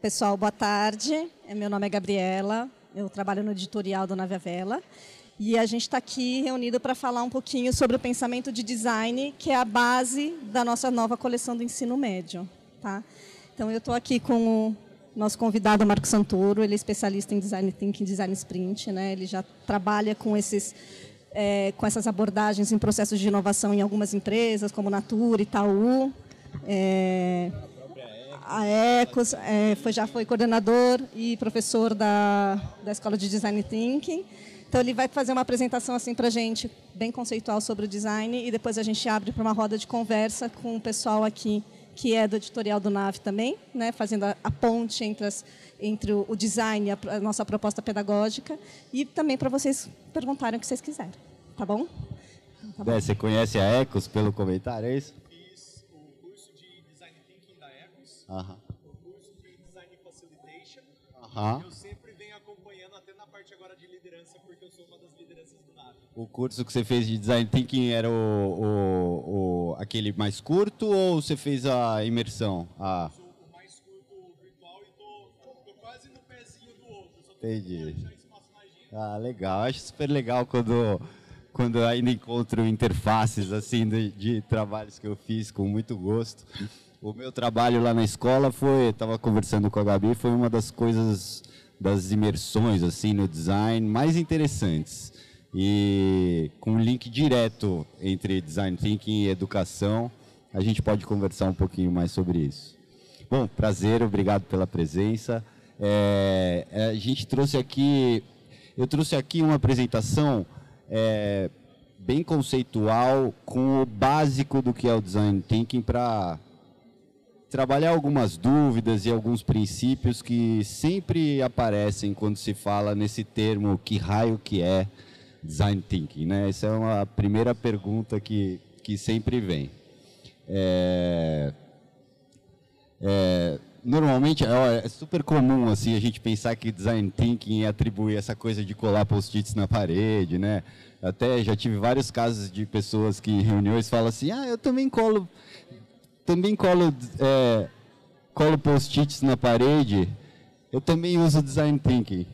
Pessoal, boa tarde. É, meu nome é Gabriela, eu trabalho no editorial do Nave Vela. E a gente está aqui reunido para falar um pouquinho sobre o pensamento de design, que é a base da nossa nova coleção do ensino médio. Tá? Então, eu estou aqui com o nosso convidado, Marco Santoro. Ele é especialista em design thinking, design sprint. Né? Ele já trabalha com, esses, é, com essas abordagens em processos de inovação em algumas empresas, como Natura, Itaú. É, a Ecos, é, foi, já foi coordenador e professor da, da Escola de Design Thinking. Então, ele vai fazer uma apresentação assim para a gente, bem conceitual sobre o design, e depois a gente abre para uma roda de conversa com o pessoal aqui, que é do editorial do NAVE também, né, fazendo a, a ponte entre, as, entre o, o design e a, a, nossa proposta pedagógica, e também para vocês perguntarem o que vocês quiserem. Tá bom? Tá bom. É, você conhece a Ecos pelo comentário, é isso? Aham. o curso de Design Facilitation. Aham. Eu sempre venho acompanhando até na parte agora de liderança, porque eu sou uma das lideranças do NAV. O curso que você fez de Design Thinking era o, o, o aquele mais curto ou você fez a imersão? Ah. Eu sou o mais curto virtual e tô, tô quase no pezinho do outro. Só Entendi. Ah, legal. Acho super legal quando quando ainda encontro interfaces assim de, de trabalhos que eu fiz com muito gosto. O meu trabalho lá na escola foi, estava conversando com a Gabi, foi uma das coisas, das imersões assim no design mais interessantes. E com um link direto entre design thinking e educação, a gente pode conversar um pouquinho mais sobre isso. Bom, prazer, obrigado pela presença. É, é a gente trouxe aqui, eu trouxe aqui uma apresentação é, bem conceitual com o básico do que é o design thinking para trabalhar algumas dúvidas e alguns princípios que sempre aparecem quando se fala nesse termo que raio que é design thinking, né? Essa é uma primeira pergunta que, que sempre vem. É, é, normalmente é, é super comum assim a gente pensar que design thinking é atribuir essa coisa de colar post-its na parede, né? Até já tive vários casos de pessoas que em reuniões falam assim, ah, eu também colo também colo, é, colo post-its na parede. Eu também uso design thinking.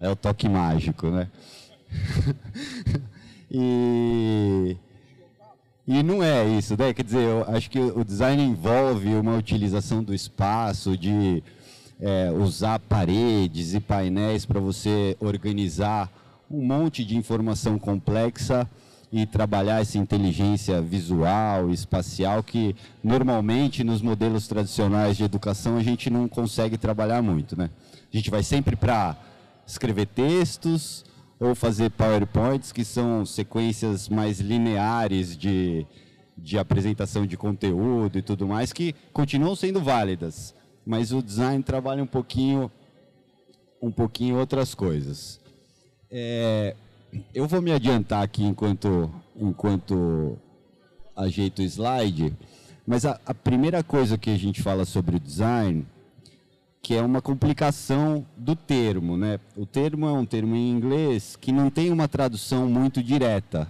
É o toque mágico, né? e, e não é isso, né? Quer dizer, eu acho que o design envolve uma utilização do espaço, de é, usar paredes e painéis para você organizar um monte de informação complexa e trabalhar essa inteligência visual, espacial, que normalmente nos modelos tradicionais de educação a gente não consegue trabalhar muito. Né? A gente vai sempre para escrever textos ou fazer PowerPoints, que são sequências mais lineares de, de apresentação de conteúdo e tudo mais, que continuam sendo válidas, mas o design trabalha um pouquinho, um pouquinho outras coisas. É, eu vou me adiantar aqui enquanto, enquanto ajeito o slide, mas a, a, primeira coisa que a gente fala sobre o design, que é uma complicação do termo, né? O termo é um termo em inglês que não tem uma tradução muito direta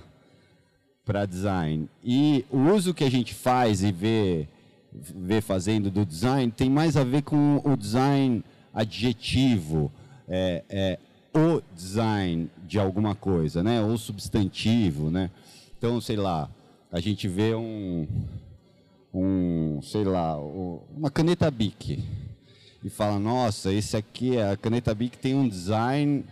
para design. E o uso que a gente faz e vê, vê fazendo do design tem mais a ver com o design adjetivo, é, é, o design de alguma coisa, né? O substantivo, né? Então, sei lá, a gente vê um, um sei lá, uma caneta Bic e fala, nossa, esse aqui, a caneta Bic tem um design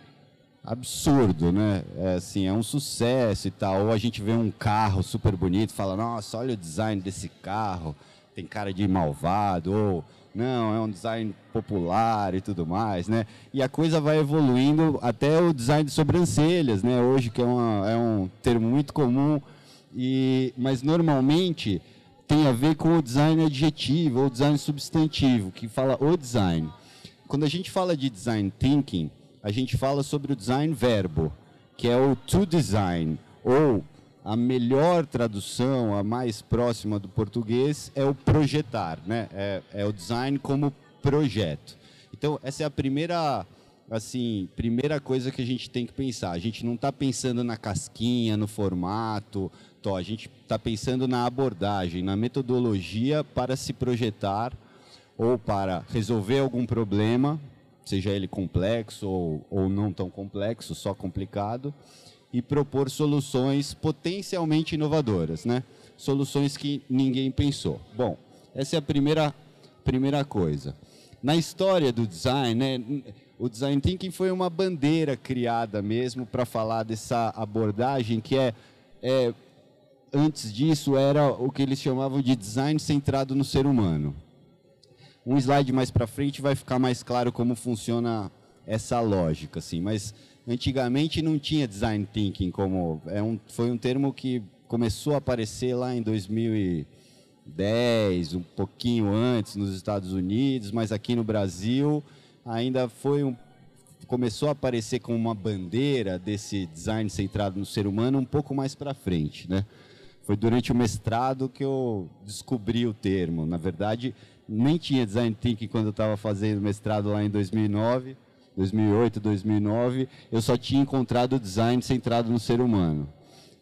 absurdo, né? É, assim, é um sucesso e tal. Ou a gente vê um carro super bonito e fala, nossa, olha o design desse carro, tem cara de malvado. Ou não, é um design popular e tudo mais, né? E a coisa vai evoluindo até o design de sobrancelhas, né? Hoje que é, uma, é um termo muito comum, e, mas normalmente tem a ver com o design adjetivo ou design substantivo, que fala o design. Quando a gente fala de design thinking, a gente fala sobre o design verbo, que é o to design, ou a melhor tradução, a mais próxima do português, é o projetar, né? É, é, o design como projeto. Então, essa é a primeira, assim, primeira coisa que a gente tem que pensar. A gente não está pensando na casquinha, no formato, Tó, a gente está pensando na abordagem, na metodologia para se projetar ou para resolver algum problema, seja ele complexo ou, ou não tão complexo, só complicado, e propor soluções potencialmente inovadoras, né? Soluções que ninguém pensou. Bom, essa é a primeira, primeira coisa. Na história do design, né, o design thinking foi uma bandeira criada mesmo para falar dessa abordagem que é, é antes disso era o que eles chamavam de design centrado no ser humano. Um slide mais para frente vai ficar mais claro como funciona essa lógica, assim. Mas antigamente não tinha design thinking como é um, foi um termo que começou a aparecer lá em 2010, um pouquinho antes nos Estados Unidos, mas aqui no Brasil ainda foi um começou a aparecer como uma bandeira desse design centrado no ser humano um pouco mais para frente, né? Foi durante o mestrado que eu descobri o termo. Na verdade, nem tinha design thinking quando eu estava fazendo mestrado lá em 2009, 2008, 2009. Eu só tinha encontrado o design centrado no ser humano,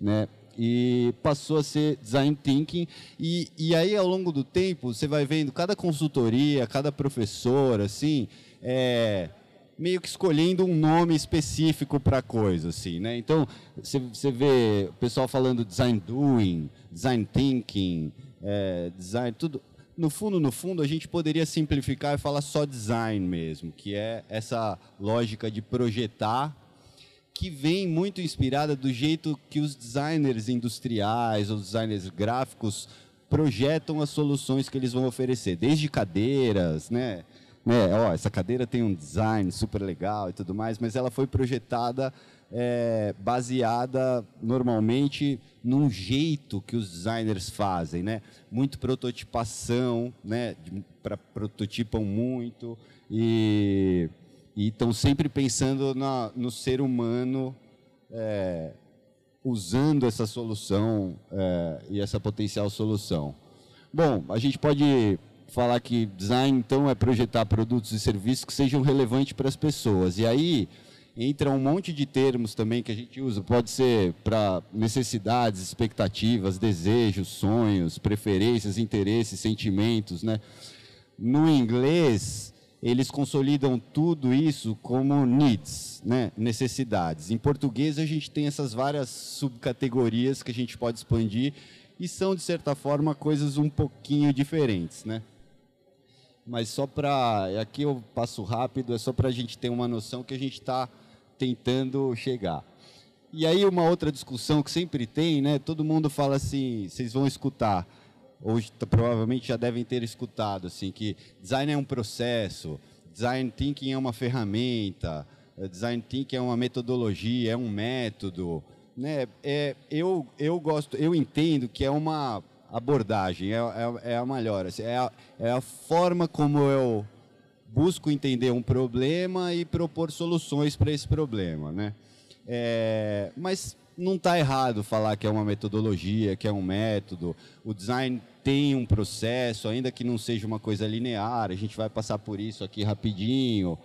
né? E passou a ser design thinking e, e aí ao longo do tempo você vai vendo cada consultoria, cada professor, assim, é, meio que escolhendo um nome específico para coisa, assim, né? Então, você vê o pessoal falando design doing, design thinking, é, design, tudo. No fundo, no fundo, a gente poderia simplificar e falar só design mesmo, que é essa lógica de projetar que vem muito inspirada do jeito que os designers industriais ou designers gráficos projetam as soluções que eles vão oferecer, desde cadeiras, né? né, ó, essa cadeira tem um design super legal e tudo mais, mas ela foi projetada é, baseada normalmente num jeito que os designers fazem, né? Muito prototipação, né? Para prototipam muito e estão sempre pensando na, no ser humano é, usando essa solução é, e essa potencial solução. Bom, a gente pode falar que design, então, é projetar produtos e serviços que sejam relevantes para as pessoas. E aí entra um monte de termos também que a gente usa. Pode ser para necessidades, expectativas, desejos, sonhos, preferências, interesses, sentimentos, né? No inglês, eles consolidam tudo isso como needs, né? necessidades. Em português, a gente tem essas várias subcategorias que a gente pode expandir e são, de certa forma, coisas um pouquinho diferentes. Né? mas só para. Aqui eu passo rápido, é só para a gente ter uma noção que a gente está tentando chegar. E aí uma outra discussão que sempre tem, né? Todo mundo fala assim, vocês vão escutar, hoje provavelmente já devem ter escutado, assim, que design é um processo, design thinking é uma ferramenta, eh, design thinking é uma metodologia, é um método, né? É, eu eu gosto, eu entendo que é uma abordagem, é, é, é a melhor. Assim, é, a, é a forma como eu busco entender um problema e propor soluções para esse problema, né? É, mas não está errado falar que é uma metodologia, que é um método. O design tem um processo, ainda que não seja uma coisa linear. A gente vai passar por isso aqui rapidinho.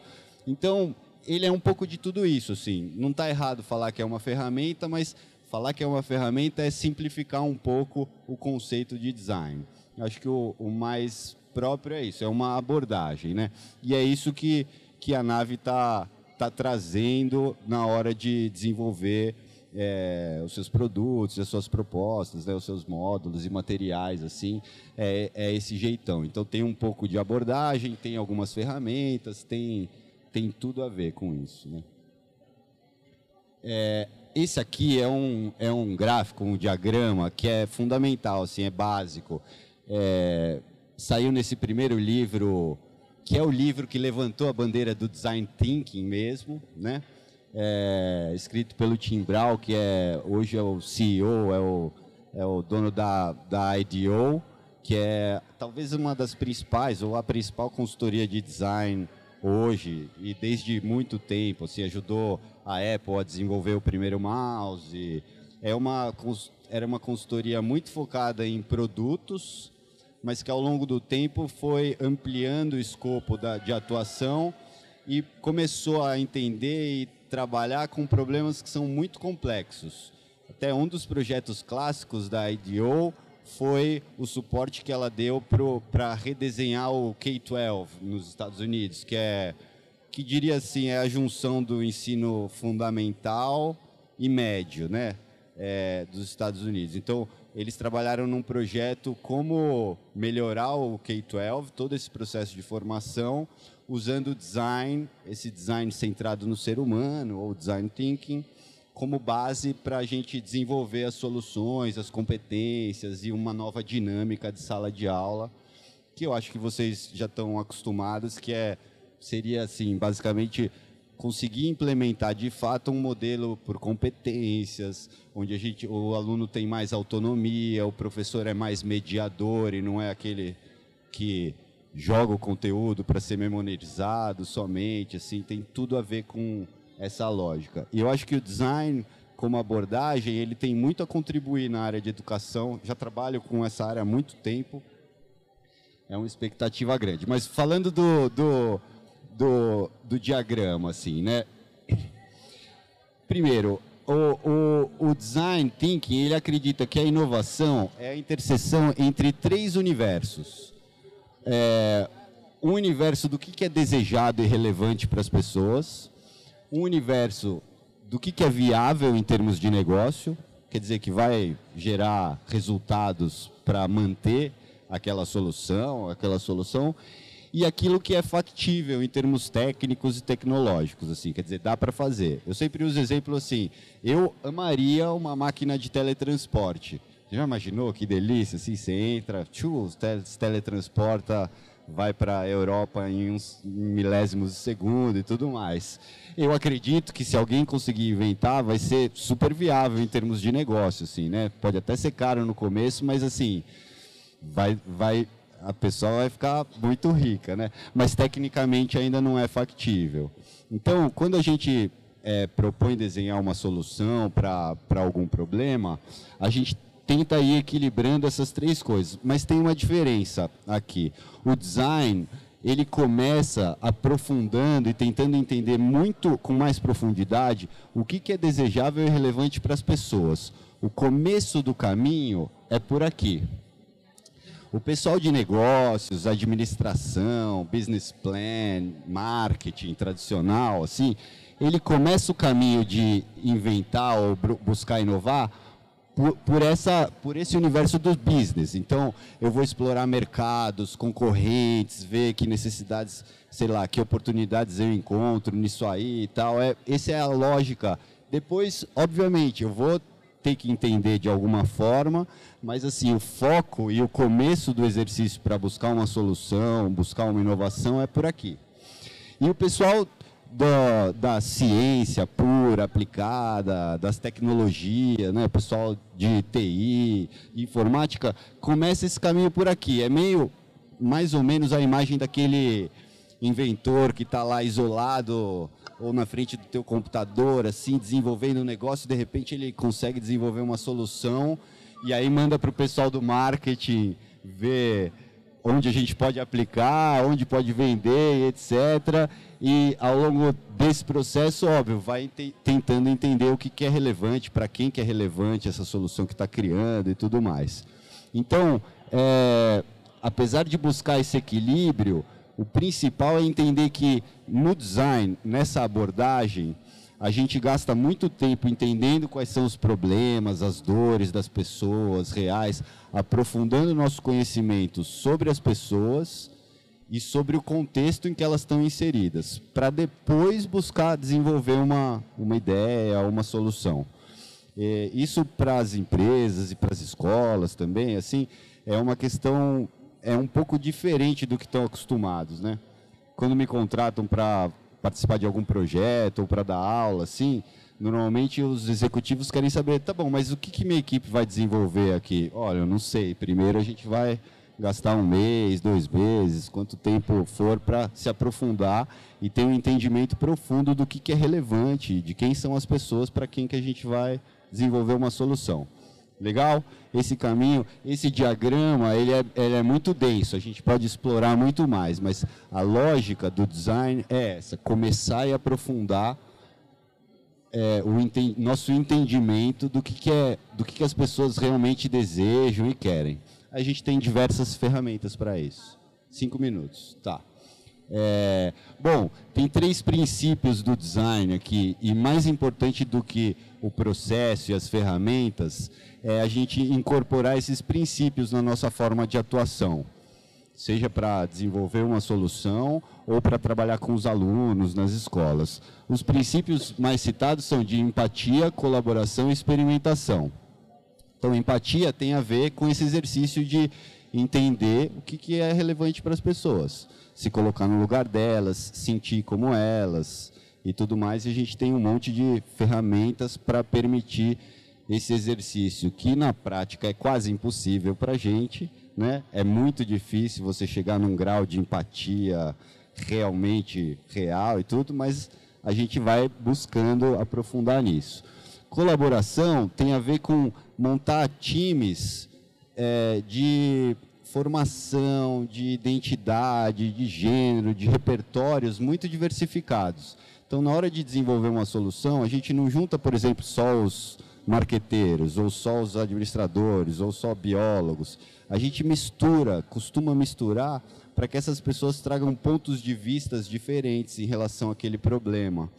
Então, ele é um pouco de tudo isso, assim. Não está errado falar que é uma ferramenta, mas falar que é uma ferramenta é simplificar um pouco o conceito de design. Acho que o, o mais próprio é isso, é uma abordagem, né? E é isso que, que a nave está tá trazendo na hora de desenvolver é, os seus produtos, as suas propostas, né, os seus módulos e materiais, assim, é, é, esse jeitão. Então tem um pouco de abordagem, tem algumas ferramentas, tem, tem tudo a ver com isso. Né? É, esse aqui é um, é um gráfico, um diagrama que é fundamental, assim, é básico. É, saiu nesse primeiro livro, que é o livro que levantou a bandeira do design thinking mesmo, né? É, escrito pelo Tim Brown, que é hoje é o CEO, é o, é o dono da, da IDEO, que é talvez uma das principais, ou a principal consultoria de design hoje e desde muito tempo, assim, ajudou a Apple a desenvolver o primeiro mouse. É uma, era uma consultoria muito focada em produtos, mas que ao longo do tempo foi ampliando o escopo da, de atuação e começou a entender e trabalhar com problemas que são muito complexos, Até um dos projetos clássicos da IDO foi o suporte que ela deu para redesenhar o K-12 nos Estados Unidos, que é que diria assim é a junção do ensino fundamental e médio, né, é, dos Estados Unidos. Então eles trabalharam num projeto como melhorar o K-12, todo esse processo de formação, usando o design, esse design centrado no ser humano ou design thinking como base para a gente desenvolver as soluções, as competências e uma nova dinâmica de sala de aula, que eu acho que vocês já estão acostumados, que é seria assim, basicamente conseguir implementar de fato um modelo por competências, onde a gente, o aluno tem mais autonomia, o professor é mais mediador e não é aquele que joga o conteúdo para ser memorizado somente, assim, tem tudo a ver com essa lógica. E eu acho que o design, como abordagem, ele tem muito a contribuir na área de educação. Já trabalho com essa área há muito tempo. É uma expectativa grande. Mas falando do, do, do, do diagrama, assim, né? Primeiro, o, o, o, design thinking ele acredita que a inovação é a interseção entre três universos. É, um universo do que, que é desejado e relevante para as pessoas, um universo do que, que é viável em termos de negócio, quer dizer que vai gerar resultados para manter aquela solução, aquela solução, e aquilo que é factível em termos técnicos e tecnológicos, assim, quer dizer, dá para fazer. Eu sempre uso exemplo assim, eu amaria uma máquina de teletransporte. Já imaginou que delícia, assim, você entra, tchum, se teletransporta, vai para a Europa em uns milésimos de segundo e tudo mais eu acredito que se alguém conseguir inventar, vai ser super viável em termos de negócio, assim, né? Pode até ser caro no começo, mas assim, vai, vai, a pessoa vai ficar muito rica, né? Mas tecnicamente ainda não é factível. Então, quando a gente é, propõe desenhar uma solução para algum problema, a gente tenta ir equilibrando essas três coisas. Mas tem uma diferença aqui. O design ele começa aprofundando e tentando entender muito com mais profundidade o que, que é desejável e relevante para as pessoas. O começo do caminho é por aqui. O pessoal de negócios, administração, business plan, marketing tradicional, assim, ele começa o caminho de inventar ou buscar inovar por, por, essa, por esse universo do business. Então, eu vou explorar mercados, concorrentes, ver que necessidades, sei lá, que oportunidades eu encontro nisso aí e tal. É, essa é a lógica. Depois, obviamente, eu vou ter que entender de alguma forma, mas assim, o foco e o começo do exercício para buscar uma solução, buscar uma inovação é por aqui. E o pessoal da, da ciência pura, aplicada, das tecnologias, né? pessoal de TI, informática, começa esse caminho por aqui. É meio, mais ou menos, a imagem daquele inventor que está lá isolado ou na frente do teu computador, assim, desenvolvendo um negócio, de repente ele consegue desenvolver uma solução e aí manda para o pessoal do marketing ver onde a gente pode aplicar, onde pode vender, etc. E ao longo desse processo, óbvio, vai tentando entender o que, que é relevante, para quem que é relevante essa solução que está criando e tudo mais. Então, é, apesar de buscar esse equilíbrio, o principal é entender que no design, nessa abordagem, a gente gasta muito tempo entendendo quais são os problemas, as dores das pessoas reais, aprofundando nosso conhecimento sobre as pessoas e sobre o contexto em que elas estão inseridas, para depois buscar desenvolver uma, uma ideia, uma solução. É, isso para as empresas e para as escolas também, assim, é uma questão é um pouco diferente do que estão acostumados, né? Quando me contratam para participar de algum projeto ou para dar aula, assim, normalmente os executivos querem saber, tá bom, mas o que, que minha equipe vai desenvolver aqui? Olha, eu não sei. Primeiro a gente vai gastar um mês, dois meses, quanto tempo for para se aprofundar e ter um entendimento profundo do que, que é relevante, de quem são as pessoas para quem que a gente vai desenvolver uma solução. Legal? Esse caminho, esse diagrama, ele é, ele é muito denso, a gente pode explorar muito mais, mas a lógica do design é essa, começar e aprofundar é, o nosso entendimento do que, que é, do que, que as pessoas realmente desejam e querem. A gente tem diversas ferramentas para isso. Cinco minutos, tá. É, bom, tem três princípios do design aqui, e mais importante do que o processo e as ferramentas, é a gente incorporar esses princípios na nossa forma de atuação seja para desenvolver uma solução ou para trabalhar com os alunos nas escolas. Os princípios mais citados são de empatia, colaboração e experimentação. Então, empatia tem a ver com esse exercício de entender o que, que é relevante para as pessoas, se colocar no lugar delas, sentir como elas e tudo mais. E a gente tem um monte de ferramentas para permitir esse exercício, que na prática é quase impossível para a gente, né? É muito difícil você chegar num grau de empatia realmente real e tudo, mas a gente vai buscando aprofundar nisso. Colaboração tem a ver com montar times é, de formação, de identidade, de gênero, de repertórios muito diversificados. Então, na hora de desenvolver uma solução, a gente não junta, por exemplo, só os marqueteiros, ou só os administradores, ou só biólogos. A gente mistura, costuma misturar para que essas pessoas tragam pontos de vistas diferentes em relação àquele problema.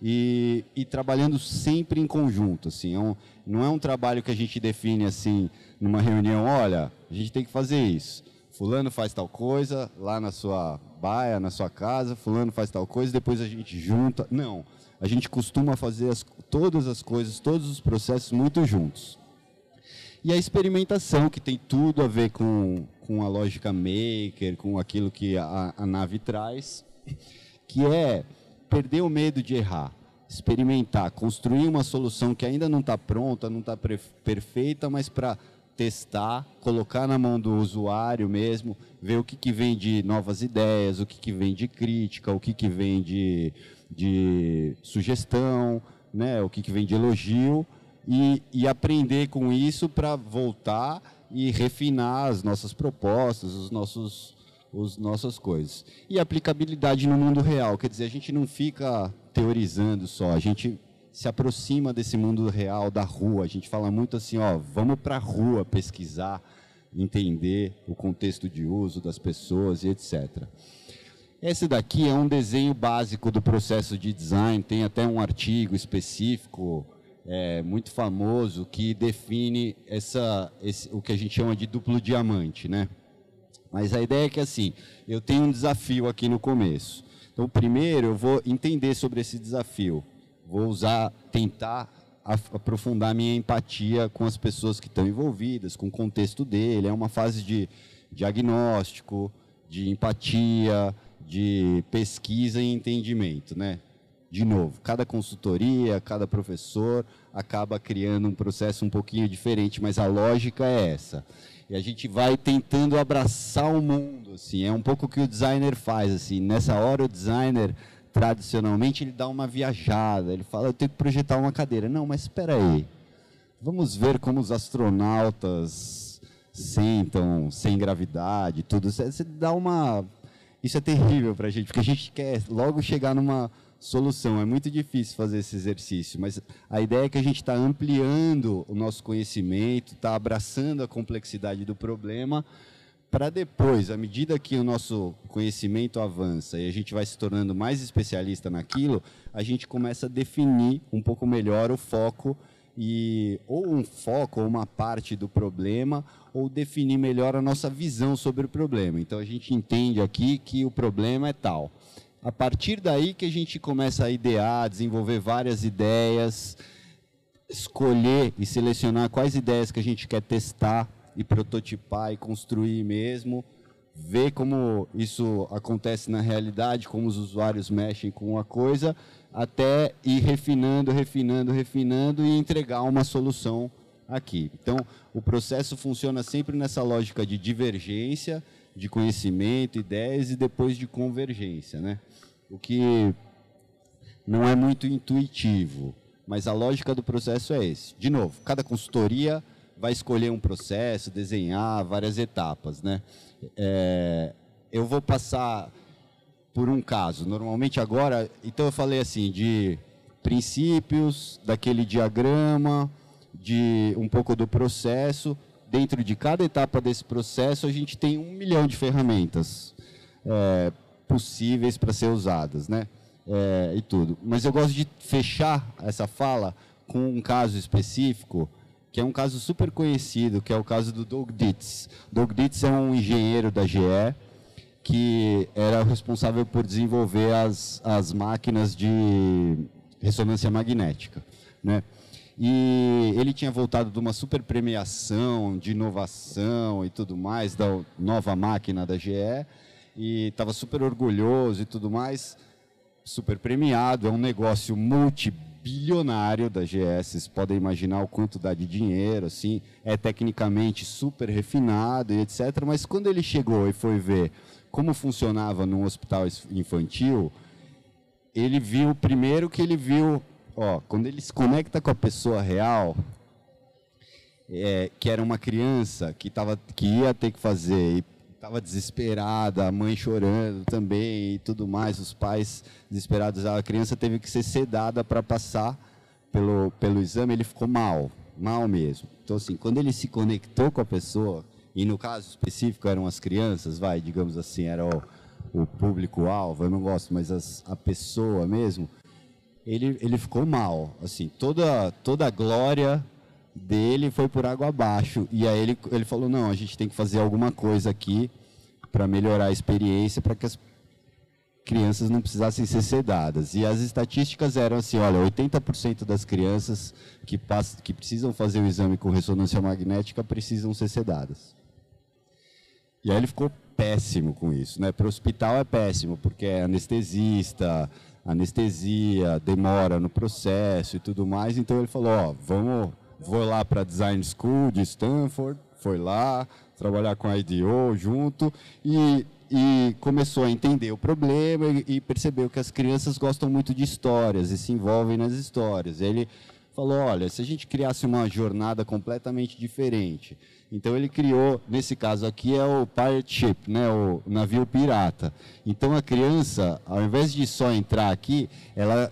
E, e trabalhando sempre em conjunto, assim, é um, não é um trabalho que a gente define assim numa reunião, olha, a gente tem que fazer isso. Fulano faz tal coisa lá na sua baia, na sua casa, fulano faz tal coisa, depois a gente junta. Não, a gente costuma fazer as, todas as coisas, todos os processos muito juntos. E a experimentação, que tem tudo a ver com, com a lógica maker, com aquilo que a, a nave traz, que é perder o medo de errar, experimentar, construir uma solução que ainda não está pronta, não está perfeita, mas para testar, colocar na mão do usuário mesmo, ver o que, que vem de novas ideias, o que, que vem de crítica, o que, que vem de, de sugestão, né, o que, que vem de elogio, e, e aprender com isso para voltar e refinar as nossas propostas, os nossos, os nossas coisas. E aplicabilidade no mundo real, quer dizer, a gente não fica teorizando só, a gente se aproxima desse mundo real, da rua. A gente fala muito assim, ó, vamos para a rua pesquisar, entender o contexto de uso das pessoas e etc. Esse daqui é um desenho básico do processo de design, tem até um artigo específico é, muito famoso que define essa, esse, o que a gente chama de duplo diamante, né? Mas a ideia é que assim, eu tenho um desafio aqui no começo. Então, primeiro eu vou entender sobre esse desafio. Vou usar, tentar aprofundar minha empatia com as pessoas que estão envolvidas, com o contexto dele. É uma fase de diagnóstico, de empatia, de pesquisa e entendimento, né? de novo, cada consultoria, cada professor acaba criando um processo um pouquinho diferente, mas a lógica é essa. E a gente vai tentando abraçar o mundo, assim, é um pouco o que o designer faz, assim, nessa hora o designer tradicionalmente ele dá uma viajada, ele fala, eu tenho que projetar uma cadeira. Não, mas espera aí. Vamos ver como os astronautas sentam sem gravidade, tudo. Você dá uma isso é terrível para a gente, porque a gente quer logo chegar numa solução. É muito difícil fazer esse exercício, mas a ideia é que a gente está ampliando o nosso conhecimento, está abraçando a complexidade do problema, para depois, à medida que o nosso conhecimento avança e a gente vai se tornando mais especialista naquilo, a gente começa a definir um pouco melhor o foco e ou um foco ou uma parte do problema ou definir melhor a nossa visão sobre o problema. Então a gente entende aqui que o problema é tal a partir daí que a gente começa a idear, desenvolver várias ideias, escolher e selecionar quais ideias que a gente quer testar e prototipar e construir mesmo, ver como isso acontece na realidade, como os usuários mexem com a coisa, até ir refinando, refinando, refinando e entregar uma solução aqui. Então, o processo funciona sempre nessa lógica de divergência, de conhecimento, ideias e depois de convergência, né? O que não é muito intuitivo, mas a lógica do processo é esse. De novo, cada consultoria vai escolher um processo, desenhar várias etapas, né? É, eu vou passar por um caso. Normalmente agora, então eu falei assim de princípios daquele diagrama, de um pouco do processo. Dentro de cada etapa desse processo, a gente tem um milhão de ferramentas é, possíveis para ser usadas, né? É, e tudo. Mas eu gosto de fechar essa fala com um caso específico, que é um caso super conhecido, que é o caso do Doug Dietz. Doug Dietz é um engenheiro da GE que era responsável por desenvolver as, as máquinas de ressonância magnética, né? E ele tinha voltado de uma super premiação de inovação e tudo mais, da nova máquina da GE, e estava super orgulhoso e tudo mais, super premiado. É um negócio multibilionário da GE, vocês podem imaginar o quanto dá de dinheiro, assim, é tecnicamente super refinado e etc. Mas quando ele chegou e foi ver como funcionava num hospital infantil, ele viu, primeiro que ele viu ó, quando ele se conecta com a pessoa real, é, que era uma criança que, tava, que ia ter que fazer estava desesperada, a mãe chorando também e tudo mais, os pais desesperados, a criança teve que ser sedada para passar pelo, pelo exame, ele ficou mal, mal mesmo. Então, assim, quando ele se conectou com a pessoa, e no caso específico eram as crianças, vai, digamos assim, era o, o público-alvo, eu não gosto, mas as, a pessoa mesmo, ele, ele ficou mal. Assim, toda, toda a glória dele foi por água abaixo. E aí ele, ele falou, não, a gente tem que fazer alguma coisa aqui para melhorar a experiência, para que as crianças não precisassem ser sedadas. E as estatísticas eram assim, olha, 80% das crianças que, passam, que precisam fazer o exame com ressonância magnética precisam ser sedadas. E aí ele ficou péssimo com isso, né? Para o hospital é péssimo, porque é anestesista, anestesia, demora no processo e tudo mais. Então ele falou, ó, vamos, vou lá para Design School de Stanford, foi lá trabalhar com a IDO junto e, e começou a entender o problema e, e percebeu que as crianças gostam muito de histórias e se envolvem nas histórias. Ele falou, olha, se a gente criasse uma jornada completamente diferente, então ele criou, nesse caso aqui é o pirate ship, né, o navio pirata. Então a criança, ao invés de só entrar aqui, ela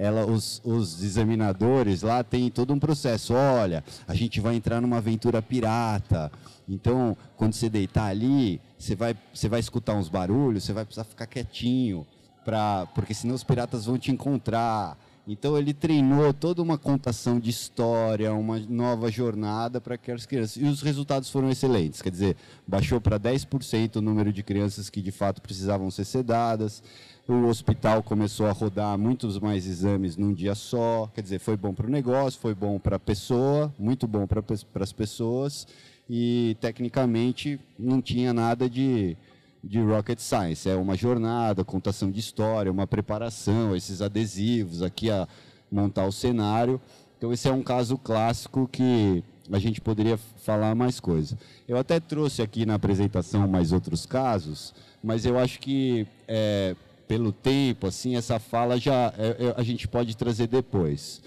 ela, os, os, examinadores lá tem todo um processo. Olha, a gente vai entrar numa aventura pirata. Então, quando você deitar ali, você vai, você vai escutar uns barulhos, você vai precisar ficar quietinho, pra, porque senão os piratas vão te encontrar. Então ele treinou toda uma contação de história, uma nova jornada para aquelas crianças. E os resultados foram excelentes. Quer dizer, baixou para 10% o número de crianças que de fato precisavam ser sedadas. O hospital começou a rodar muitos mais exames num dia só. Quer dizer, foi bom para o negócio, foi bom para a pessoa, muito bom para as pessoas. E tecnicamente não tinha nada de de rocket science. É uma jornada, contação de história, uma preparação, esses adesivos aqui a montar o cenário. Então esse é um caso clássico que a gente poderia falar mais coisa. Eu até trouxe aqui na apresentação mais outros casos, mas eu acho que é, pelo tempo, assim, essa fala já é, é a gente pode trazer depois.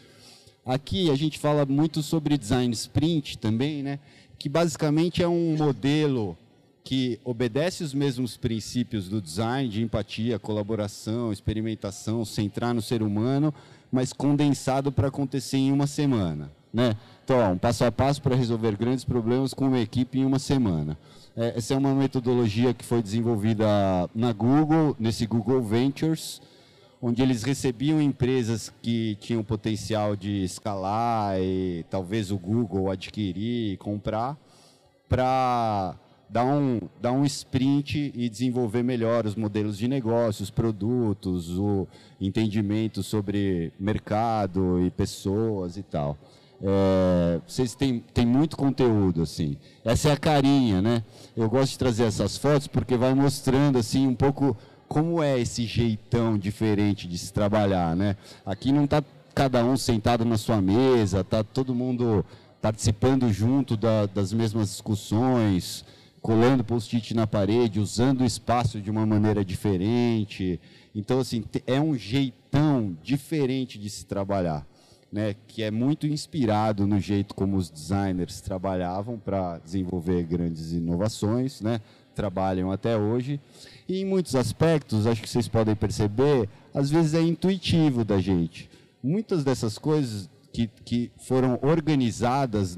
Aqui a gente fala muito sobre design sprint também, né? Que basicamente é um modelo que obedece os mesmos princípios do design, de empatia, colaboração, experimentação, centrar no ser humano, mas condensado para acontecer em uma semana. Né? Então, um passo a passo para resolver grandes problemas com uma equipe em uma semana. É, essa é uma metodologia que foi desenvolvida na Google, nesse Google Ventures, onde eles recebiam empresas que tinham potencial de escalar e talvez o Google adquirir e comprar, para dar um, dar um sprint e desenvolver melhor os modelos de negócios, produtos, o entendimento sobre mercado e pessoas e tal. É, vocês têm, têm muito conteúdo, assim. Essa é a carinha, né? Eu gosto de trazer essas fotos porque vai mostrando, assim, um pouco como é esse jeitão diferente de se trabalhar, né? Aqui não está cada um sentado na sua mesa, está todo mundo participando junto da, das mesmas discussões, colando post-it na parede, usando o espaço de uma maneira diferente. Então, assim, é um jeitão diferente de se trabalhar, né? que é muito inspirado no jeito como os designers trabalhavam para desenvolver grandes inovações, né? trabalham até hoje. E em muitos aspectos, acho que vocês podem perceber, às vezes é intuitivo da gente. muitas dessas coisas que, que foram organizadas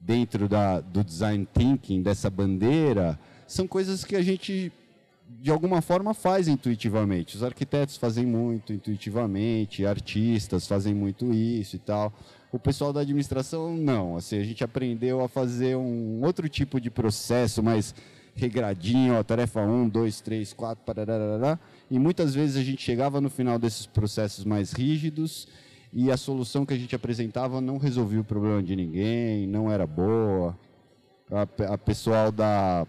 dentro da, do design thinking, dessa bandeira, são coisas que a gente, de alguma forma, faz intuitivamente. Os arquitetos fazem muito intuitivamente, artistas fazem muito isso e tal. O pessoal da administração, não. Assim, a gente aprendeu a fazer um outro tipo de processo, mais regradinho, ó, tarefa 1, 2, 3, 4, parará, e muitas vezes a gente chegava no final desses processos mais rígidos e a solução que a gente apresentava não resolvia o problema de ninguém, não era boa. A, a pessoal da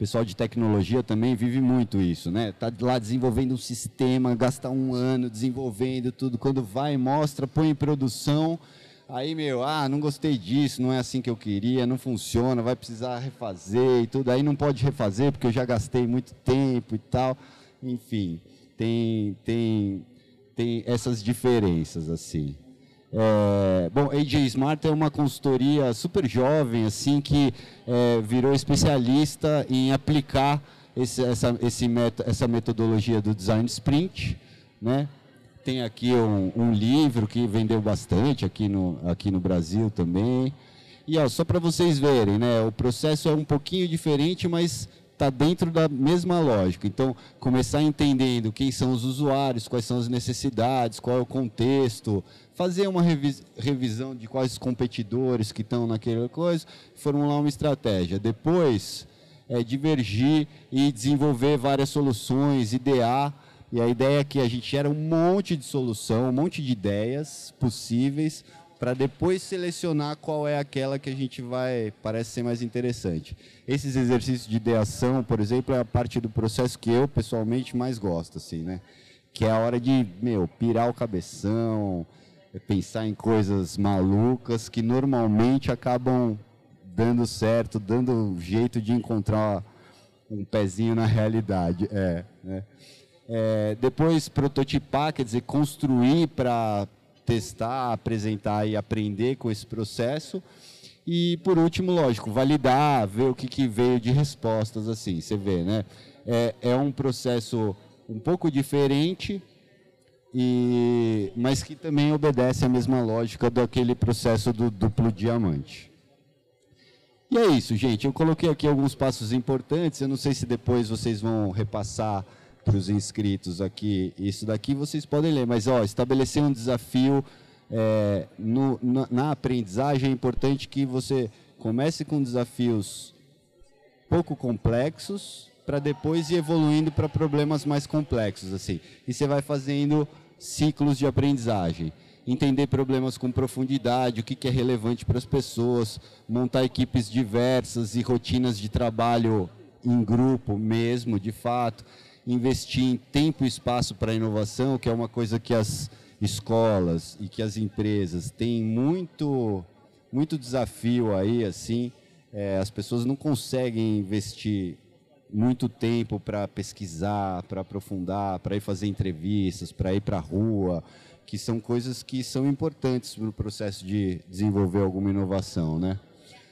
pessoal de tecnologia também vive muito isso, né? Tá lá desenvolvendo um sistema, gasta um ano desenvolvendo tudo, quando vai mostra, põe em produção, aí meu, ah, não gostei disso, não é assim que eu queria, não funciona, vai precisar refazer e tudo, aí não pode refazer porque eu já gastei muito tempo e tal, enfim, tem tem tem essas diferenças assim. É, bom, AJ Smart é uma consultoria super jovem, assim, que é, virou especialista em aplicar esse, essa, esse essa metodologia do design sprint, né? Tem aqui um, um, livro que vendeu bastante aqui no, aqui no Brasil também. E ó, só para vocês verem, né? O processo é um pouquinho diferente, mas está dentro da mesma lógica. Então, começar entendendo quem são os usuários, quais são as necessidades, qual é o contexto, fazer uma revis revisão de quais competidores que estão naquela coisa, formular uma estratégia. Depois, é, divergir e desenvolver várias soluções, idear. E a ideia é que a gente gera um monte de solução, um monte de ideias possíveis para depois selecionar qual é aquela que a gente vai parece ser mais interessante. Esses exercícios de ideação, por exemplo, é a parte do processo que eu pessoalmente mais gosto, assim, né? Que é a hora de, meu, pirar o cabeção, pensar em coisas malucas que normalmente acabam dando certo, dando jeito de encontrar um pezinho na realidade. É, né? É, depois prototipar, quer dizer, construir para testar, apresentar e aprender com esse processo. E por último, lógico, validar, ver o que, que veio de respostas, assim, você vê, né? É, é um processo um pouco diferente, e, mas que também obedece à mesma lógica daquele processo do duplo diamante. E é isso, gente. Eu coloquei aqui alguns passos importantes. Eu não sei se depois vocês vão repassar para os inscritos aqui, isso daqui vocês podem ler, mas ó, estabelecer um desafio é, no, na, na, aprendizagem é importante que você comece com desafios pouco complexos para depois ir evoluindo para problemas mais complexos assim. E você vai fazendo ciclos de aprendizagem. Entender problemas com profundidade o que, que é relevante para as pessoas montar equipes diversas e rotinas de trabalho em grupo mesmo de fato investir em tempo e espaço para inovação, que é uma coisa que as escolas e que as empresas têm muito, muito desafio aí, assim, é, as pessoas não conseguem investir muito tempo para pesquisar, para aprofundar, para ir fazer entrevistas, para ir para a rua, que são coisas que são importantes no processo de desenvolver alguma inovação, né?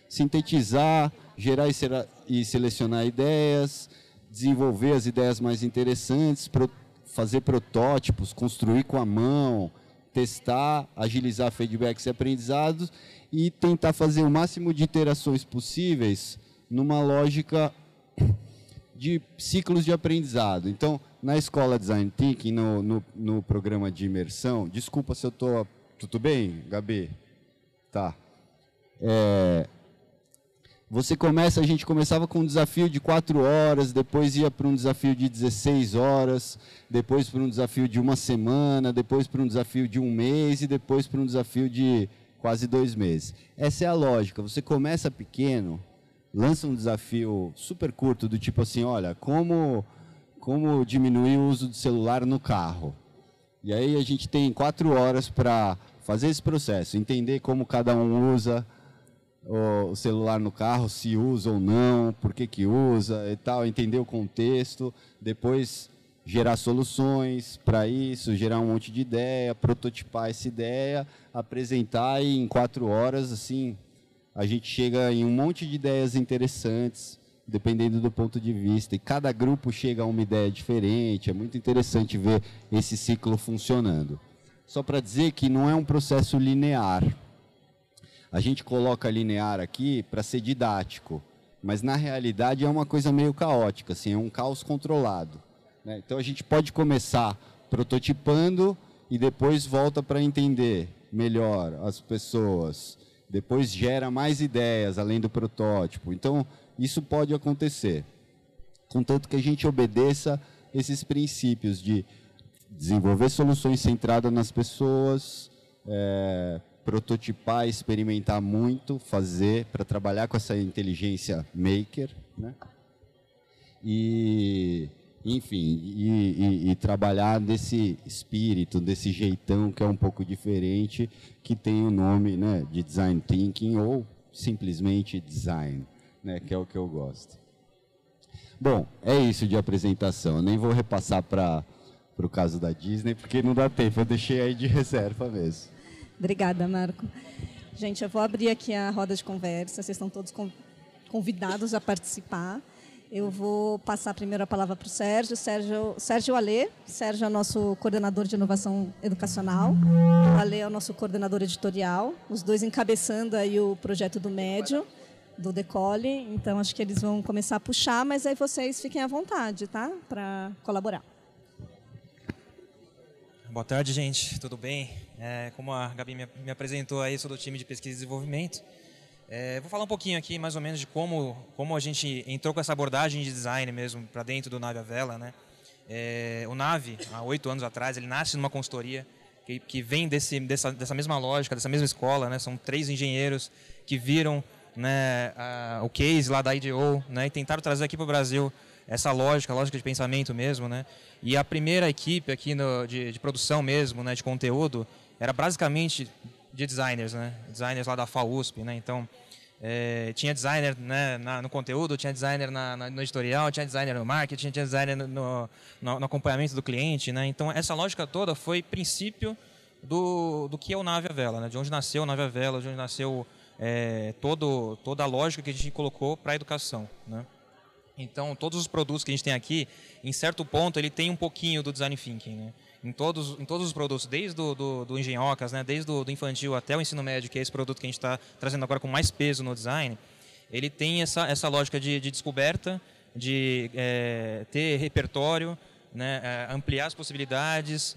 Sintetizar, gerar e selecionar ideias, desenvolver as ideias mais interessantes, pro, fazer protótipos, construir com a mão, testar, agilizar feedbacks e aprendizados e tentar fazer o máximo de interações possíveis numa lógica de ciclos de aprendizado. Então, na escola Design Thinking, no, no, no programa de imersão, desculpa se eu estou... Tudo bem, Gabi? Tá. É, você começa, a gente começava com um desafio de 4 horas, depois ia para um desafio de 16 horas, depois para um desafio de uma semana, depois para um desafio de um mês e depois para um desafio de quase dois meses. Essa é a lógica. Você começa pequeno, lança um desafio super curto do tipo assim, olha, como como diminuir o uso do celular no carro. E aí a gente tem quatro horas para fazer esse processo, entender como cada um usa o celular no carro, se usa ou não, por que, que usa e tal, entender o contexto, depois gerar soluções para isso, gerar um monte de ideia, prototipar essa ideia, apresentar e em quatro horas, assim, a gente chega em um monte de ideias interessantes, dependendo do ponto de vista. E cada grupo chega a uma ideia diferente, é muito interessante ver esse ciclo funcionando. só para dizer que não é um processo linear. A gente coloca linear aqui para ser didático, mas na realidade é uma coisa meio caótica, assim, é um caos controlado. Né? Então a gente pode começar prototipando e depois volta para entender melhor as pessoas. Depois gera mais ideias além do protótipo. Então isso pode acontecer, contanto que a gente obedeça esses princípios de desenvolver soluções centradas nas pessoas, é, prototipar, experimentar muito, fazer para trabalhar com essa inteligência maker, né? E enfim, e, e, e, trabalhar desse espírito, desse jeitão que é um pouco diferente, que tem o nome né, de design thinking ou simplesmente design, né, que é o que eu gosto. Bom, é isso de apresentação. Eu nem vou repassar para o caso da Disney, porque não dá tempo, eu deixei aí de reserva mesmo. Obrigada, Marco. Gente, eu vou abrir aqui a roda de conversa, vocês estão todos convidados a participar. Eu vou passar primeiro a palavra para o Sérgio. Sérgio, Sérgio Alê. Sérgio é nosso coordenador de inovação educacional. O Alê é o nosso coordenador editorial. Os dois encabeçando aí o projeto do Médio, do Decole. Então, acho que eles vão começar a puxar, mas aí vocês fiquem à vontade, tá? Para colaborar. Boa tarde, gente. Tudo bem? É, como a Gabi me, apresentou aí, sou do time de pesquisa e desenvolvimento. É, vou falar um pouquinho aqui, mais ou menos, de como, como a gente entrou com essa abordagem de design mesmo para dentro do Nave à Vela. Né? É, o Nave, há oito anos atrás, ele nasce numa consultoria que, que vem desse, dessa, dessa mesma lógica, dessa mesma escola. Né? São três engenheiros que viram né, a, o case lá da IDO né, e tentaram trazer aqui para o Brasil essa lógica, lógica de pensamento mesmo. Né? E a primeira equipe aqui no, de, de produção mesmo, né, de conteúdo, era basicamente de designers, né? Designers lá da FAUSP, né? Então, é, tinha designer né, na, no conteúdo, tinha designer na, na, no editorial, tinha designer no marketing, tinha designer no, no, no, acompanhamento do cliente, né? Então, essa lógica toda foi princípio do, do que é o Nave à Vela, né? De onde nasceu o Nave à Vela, de onde nasceu é, todo, toda a lógica que a gente colocou para a educação, né? Então, todos os produtos que a gente tem aqui, em certo ponto, ele tem um pouquinho do design thinking, né? em todos, em todos os produtos, desde o do, do engenhocas, né, desde o do infantil até o ensino médio, que é esse produto que a gente está trazendo agora com mais peso no design, ele tem essa, essa lógica de, de descoberta, de é, ter repertório, né, é, ampliar as possibilidades,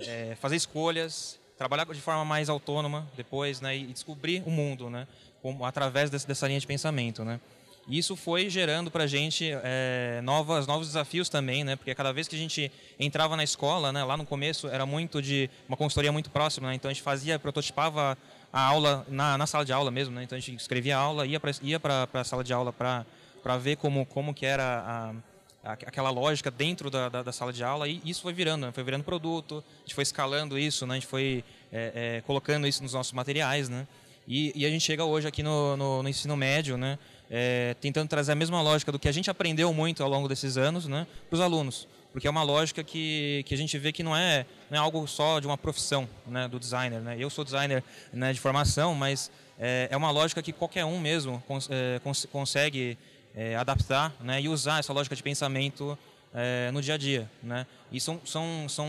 é, fazer escolhas, trabalhar de forma mais autônoma depois né, e descobrir o mundo né, como, através desse, dessa linha de pensamento. Né. Isso foi gerando para a gente é, novas, novos desafios também, né? Porque cada vez que a gente entrava na escola, né? Lá no começo era muito de uma consultoria muito próxima, né? Então a gente fazia, prototipava a aula na, na sala de aula mesmo, né? Então a gente escrevia a aula, ia para ia a sala de aula para ver como como que era a, a aquela lógica dentro da, da, da, sala de aula e isso foi virando, né? foi virando produto, a gente foi escalando isso, né? A gente foi é, é, colocando isso nos nossos materiais, né? E, e, a gente chega hoje aqui no, no, no ensino médio, né? É, tentando trazer a mesma lógica do que a gente aprendeu muito ao longo desses anos né, para os alunos. Porque é uma lógica que, que a gente vê que não é, não é algo só de uma profissão né, do designer. Né? Eu sou designer né, de formação, mas é, é, uma lógica que qualquer um mesmo cons, é, cons, consegue é, adaptar né, e usar essa lógica de pensamento é, no dia a dia. Né? E são, são, são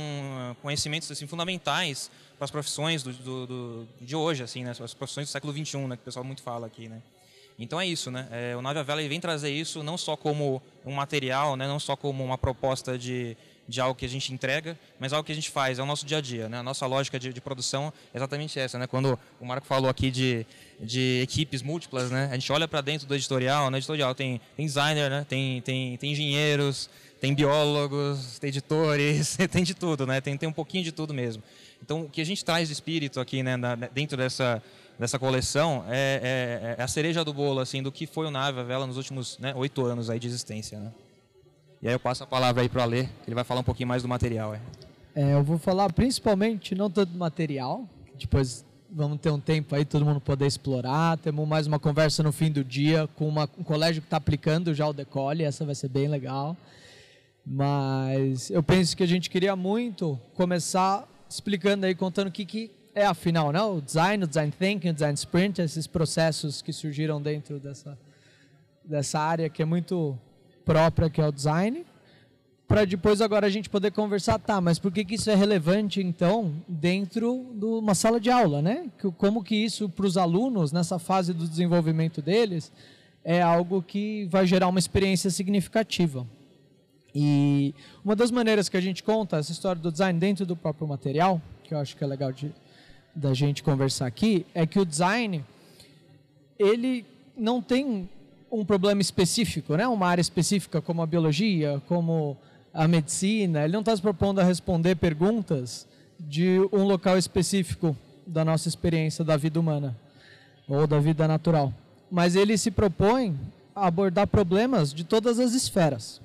conhecimentos assim, fundamentais para as profissões do, do, do, de hoje, assim, né? as profissões do século XXI, né, que o pessoal muito fala aqui. Né? Então é isso, né? É, o Nave Vela vem trazer isso não só como um material, né? não só como uma proposta de, de algo que a gente entrega, mas algo que a gente faz, é o nosso dia a dia. Né? A nossa lógica de, de produção é exatamente essa. Né? Quando o Marco falou aqui de, de equipes múltiplas, né? a gente olha para dentro do editorial, no editorial tem, tem designer, né? tem, tem, tem engenheiros, tem biólogos, tem editores, tem de tudo, né? tem, tem um pouquinho de tudo mesmo. Então, o que a gente traz de espírito aqui né, dentro dessa dessa coleção é, é, é, a cereja do bolo assim do que foi o Nave a Vela nos últimos né, oito anos aí de existência. Né? E aí eu passo a palavra aí para o Alê, ele vai falar um pouquinho mais do material. É. é. eu vou falar principalmente não tanto do material, depois vamos ter um tempo aí todo mundo poder explorar. Temos mais uma conversa no fim do dia com uma, um colégio que está aplicando já o Decole, essa vai ser bem legal. Mas eu penso que a gente queria muito começar explicando aí, contando o que, que é afinal, né? O design, o design thinking, o design sprint, esses processos que surgiram dentro dessa, dessa área que é muito própria, que é o design. para depois agora a gente poder conversar, tá, mas por que, que isso é relevante então dentro de uma sala de aula, né? Como que isso para os alunos nessa fase do desenvolvimento deles é algo que vai gerar uma experiência significativa. E uma das maneiras que a gente conta essa história do design dentro do próprio material, que eu acho que é legal de da gente conversar aqui, é que o design ele não tem um problema específico, né? Uma área específica como a biologia, como a medicina, ele não está se propondo a responder perguntas de um local específico da nossa experiência da vida humana ou da vida natural. Mas ele se propõe a abordar problemas de todas as esferas.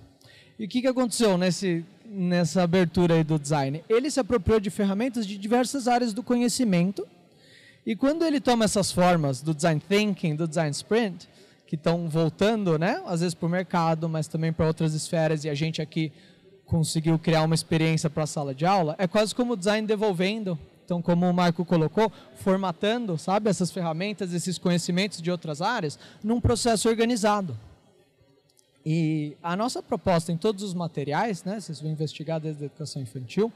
E o que, que aconteceu nesse, nessa abertura aí do design? Ele se apropriou de ferramentas de diversas áreas do conhecimento. E quando ele toma essas formas do design thinking, do design sprint, que estão voltando, né, às vezes para o mercado, mas também para outras esferas, e a gente aqui conseguiu criar uma experiência para a sala de aula, é quase como o design devolvendo. Então, como o Marco colocou, formatando, sabe, essas ferramentas, esses conhecimentos de outras áreas, num processo organizado. E a nossa proposta em todos os materiais, né, vocês vão investigar desde a educação infantil,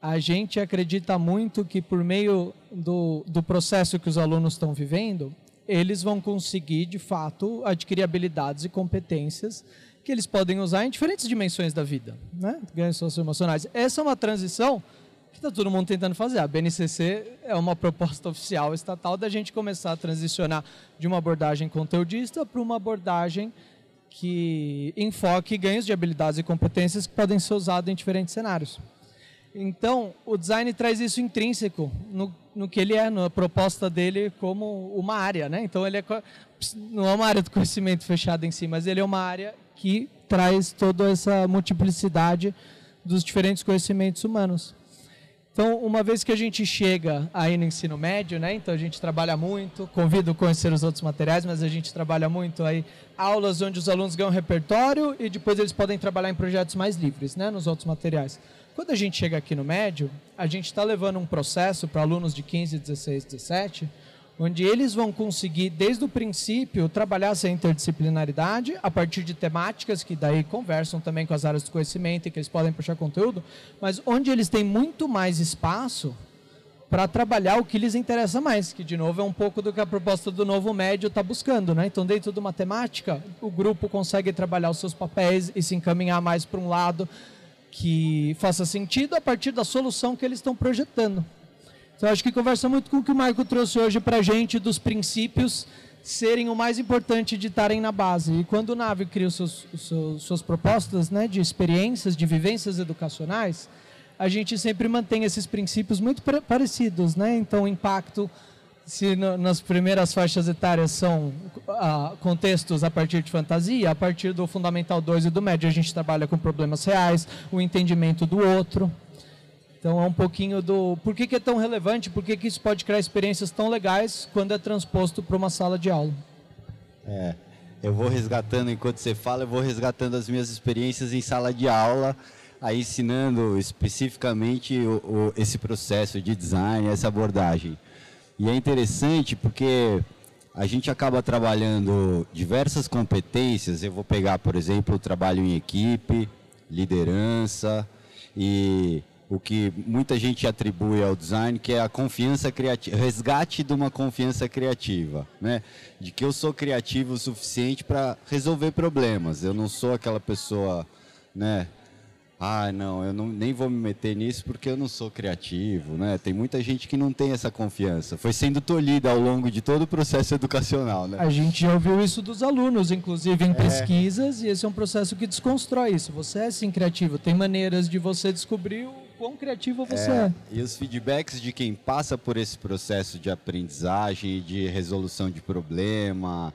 a gente acredita muito que por meio do, do processo que os alunos estão vivendo, eles vão conseguir, de fato, adquirir habilidades e competências que eles podem usar em diferentes dimensões da vida, né? ganhos socioemocionais. Essa é uma transição que está todo mundo tentando fazer. A BNCC é uma proposta oficial estatal da gente começar a transicionar de uma abordagem conteudista para uma abordagem que enfoque ganhos de habilidades e competências que podem ser usados em diferentes cenários. Então, o design traz isso intrínseco no, no que ele é, na proposta dele como uma área, né? Então, ele é, não é uma área de conhecimento fechada em si, mas ele é uma área que traz toda essa multiplicidade dos diferentes conhecimentos humanos. Então, uma vez que a gente chega aí no ensino médio, né? Então a gente trabalha muito, convido a conhecer os outros materiais, mas a gente trabalha muito aí aulas onde os alunos ganham repertório e depois eles podem trabalhar em projetos mais livres, né? Nos outros materiais. Quando a gente chega aqui no médio, a gente está levando um processo para alunos de 15, 16, 17, onde eles vão conseguir, desde o princípio, trabalhar essa interdisciplinaridade a partir de temáticas que daí conversam também com as áreas do conhecimento e que eles podem puxar conteúdo, mas onde eles têm muito mais espaço para trabalhar o que lhes interessa mais, que de novo é um pouco do que a proposta do novo médio está buscando, né? Então, dentro de uma temática, o grupo consegue trabalhar os seus papéis e se encaminhar mais para um lado que faça sentido a partir da solução que eles estão projetando. Então, acho que conversa muito com o que o Marco trouxe hoje para a gente, dos princípios serem o mais importante de estarem na base. E quando o Nave cria os seus, os seus, suas propostas né, de experiências, de vivências educacionais, a gente sempre mantém esses princípios muito parecidos. Né? Então, o impacto, se no, nas primeiras faixas etárias são ah, contextos a partir de fantasia, a partir do Fundamental 2 e do Médio a gente trabalha com problemas reais, o entendimento do outro. Então é um pouquinho do por que, que é tão relevante, por que, que isso pode criar experiências tão legais quando é transposto para uma sala de aula. É, eu vou resgatando, enquanto você fala, eu vou resgatando as minhas experiências em sala de aula, aí ensinando especificamente o, o, esse processo de design, essa abordagem. E é interessante porque a gente acaba trabalhando diversas competências. Eu vou pegar, por exemplo, o trabalho em equipe, liderança e o que muita gente atribui ao design, que é a confiança criativa, resgate de uma confiança criativa, né? De que eu sou criativo o suficiente para resolver problemas. Eu não sou aquela pessoa, né? Ah, não, eu não, nem vou me meter nisso porque eu não sou criativo, né? Tem muita gente que não tem essa confiança. Foi sendo tolhida ao longo de todo o processo educacional, né? A gente já ouviu isso dos alunos, inclusive em é. pesquisas, e esse é um processo que desconstrói isso. Você é sim criativo, tem maneiras de você descobrir o quão criativo você é, é. E os feedbacks de quem passa por esse processo de aprendizagem, de resolução de problema,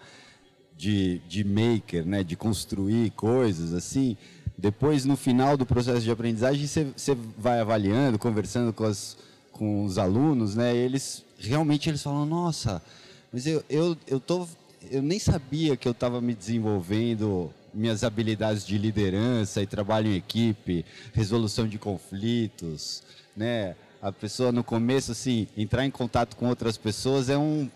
de, de maker, né, de construir coisas assim, depois no final do processo de aprendizagem você vai avaliando, conversando com, as, com os alunos, né, eles realmente eles falam, nossa, mas eu, eu, eu, tô, eu nem sabia que eu estava me desenvolvendo minhas habilidades de liderança e trabalho em equipe, resolução de conflitos, né? A pessoa no começo assim, entrar em contato com outras pessoas é um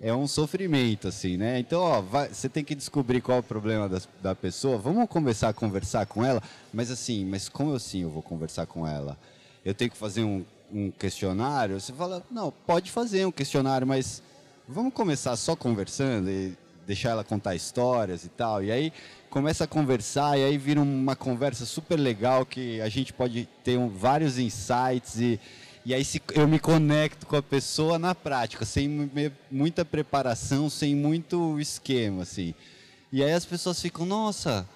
é um sofrimento, assim, né? Então, ó, vai, você tem que descobrir qual é o problema da, da pessoa. Vamos começar a conversar com ela, mas assim, mas como assim eu vou conversar com ela? Eu tenho que fazer um, um questionário? Você fala, não, pode fazer um questionário, mas vamos começar só conversando e deixar ela contar histórias e tal. E aí começa a conversar e aí vira uma conversa super legal que a gente pode ter um, vários insights e e aí se, eu me conecto com a pessoa na prática, sem muita preparação, sem muito esquema, assim. E aí as pessoas ficam, nossa,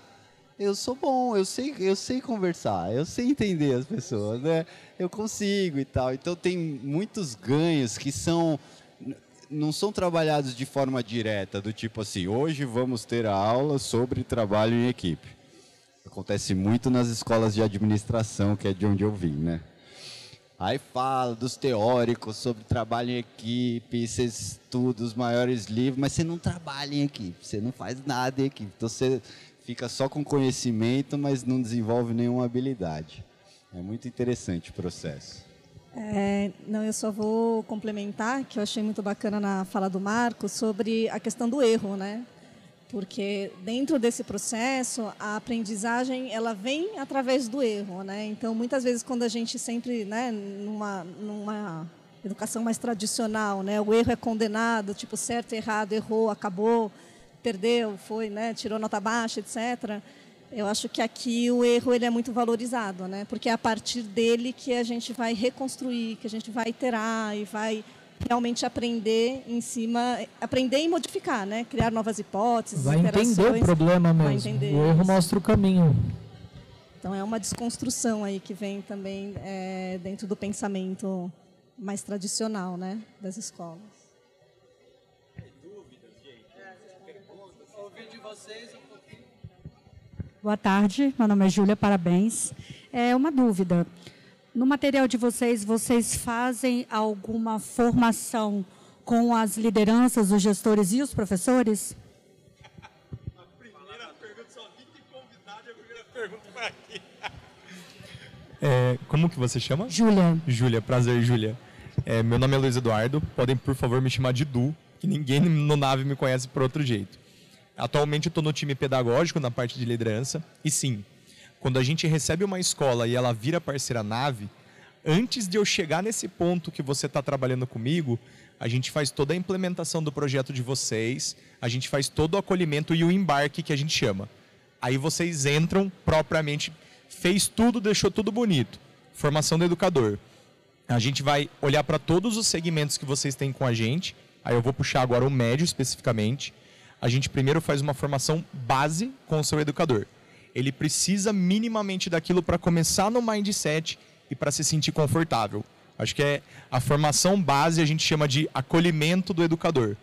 eu sou bom, eu sei, eu sei conversar, eu sei entender as pessoas, né? Eu consigo e tal. Então tem muitos ganhos que são não são trabalhados de forma direta, do tipo assim, hoje vamos ter a aula sobre trabalho em equipe. Acontece muito nas escolas de administração, que é de onde eu vim, né? Aí fala dos teóricos sobre trabalho em equipe, você estuda os maiores livros, mas você não trabalha em equipe, você não faz nada em equipe. Então você fica só com conhecimento, mas não desenvolve nenhuma habilidade. É muito interessante o processo. É, não, eu só vou complementar, que eu achei muito bacana na fala do Marco, sobre a questão do erro, né? porque dentro desse processo a aprendizagem ela vem através do erro, né? Então muitas vezes quando a gente sempre, né, numa numa educação mais tradicional, né, o erro é condenado, tipo certo, errado, errou, acabou, perdeu, foi, né, tirou nota baixa, etc. Eu acho que aqui o erro ele é muito valorizado, né? Porque é a partir dele que a gente vai reconstruir, que a gente vai iterar e vai realmente aprender em cima, aprender e modificar, né? Criar novas hipóteses, Vai entender o problema mesmo. O erro isso. mostra o caminho. Então é uma desconstrução aí que vem também é, dentro do pensamento mais tradicional, né, das escolas. Boa tarde, meu nome é Júlia, parabéns. É uma dúvida. No material de vocês, vocês fazem alguma formação com as lideranças, os gestores e os professores? A primeira pergunta, só vi que convidado e a primeira pergunta foi aqui. É, como que você chama? Júlia. Júlia, prazer, Júlia. É, meu nome é Luiz Eduardo, podem por favor me chamar de Du, que ninguém no Nave me conhece por outro jeito. Atualmente eu estou no time pedagógico, na parte de liderança, e sim, quando a gente recebe uma escola e ela vira parceira nave, antes de eu chegar nesse ponto que você está trabalhando comigo, a gente faz toda a implementação do projeto de vocês, a gente faz todo o acolhimento e o embarque que a gente chama. Aí vocês entram propriamente, fez tudo, deixou tudo bonito. Formação do educador. A gente vai olhar para todos os segmentos que vocês têm com a gente. Aí eu vou puxar agora o médio especificamente. A gente primeiro faz uma formação base com o seu educador ele precisa minimamente daquilo para começar no mindset e para se sentir confortável. Acho que é a formação base, a gente chama de acolhimento do educador.